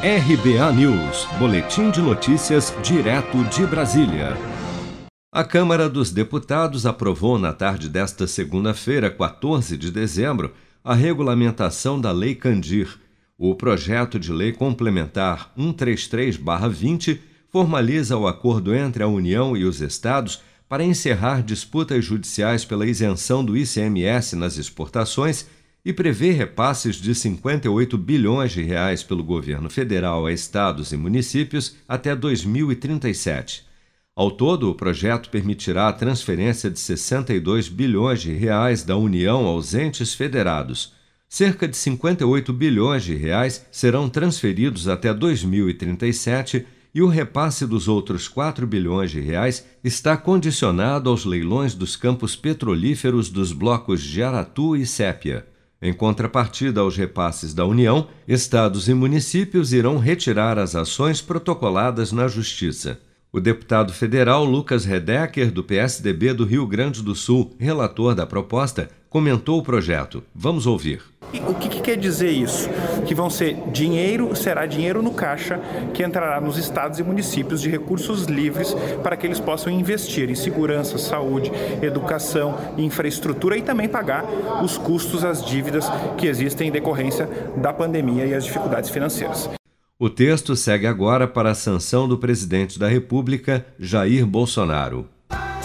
RBA News, Boletim de Notícias, direto de Brasília. A Câmara dos Deputados aprovou na tarde desta segunda-feira, 14 de dezembro, a regulamentação da Lei Candir. O projeto de lei complementar 133-20 formaliza o acordo entre a União e os estados para encerrar disputas judiciais pela isenção do ICMS nas exportações e prevê repasses de 58 bilhões de reais pelo governo federal a estados e municípios até 2037. Ao todo, o projeto permitirá a transferência de 62 bilhões de reais da União aos entes federados. Cerca de 58 bilhões de reais serão transferidos até 2037 e o repasse dos outros 4 bilhões de reais está condicionado aos leilões dos campos petrolíferos dos blocos de Aratu e Sépia. Em contrapartida aos repasses da União, estados e municípios irão retirar as ações protocoladas na Justiça. O deputado federal Lucas Redecker, do PSDB do Rio Grande do Sul, relator da proposta, comentou o projeto. Vamos ouvir. E o que, que, quer dizer isso? Que vão ser dinheiro, será dinheiro no caixa que entrará nos estados e municípios de recursos livres para que eles possam investir em segurança, saúde, educação, infraestrutura e também pagar os custos, as dívidas que existem em decorrência da pandemia e as dificuldades financeiras. O texto segue agora para a sanção do presidente da República, Jair Bolsonaro.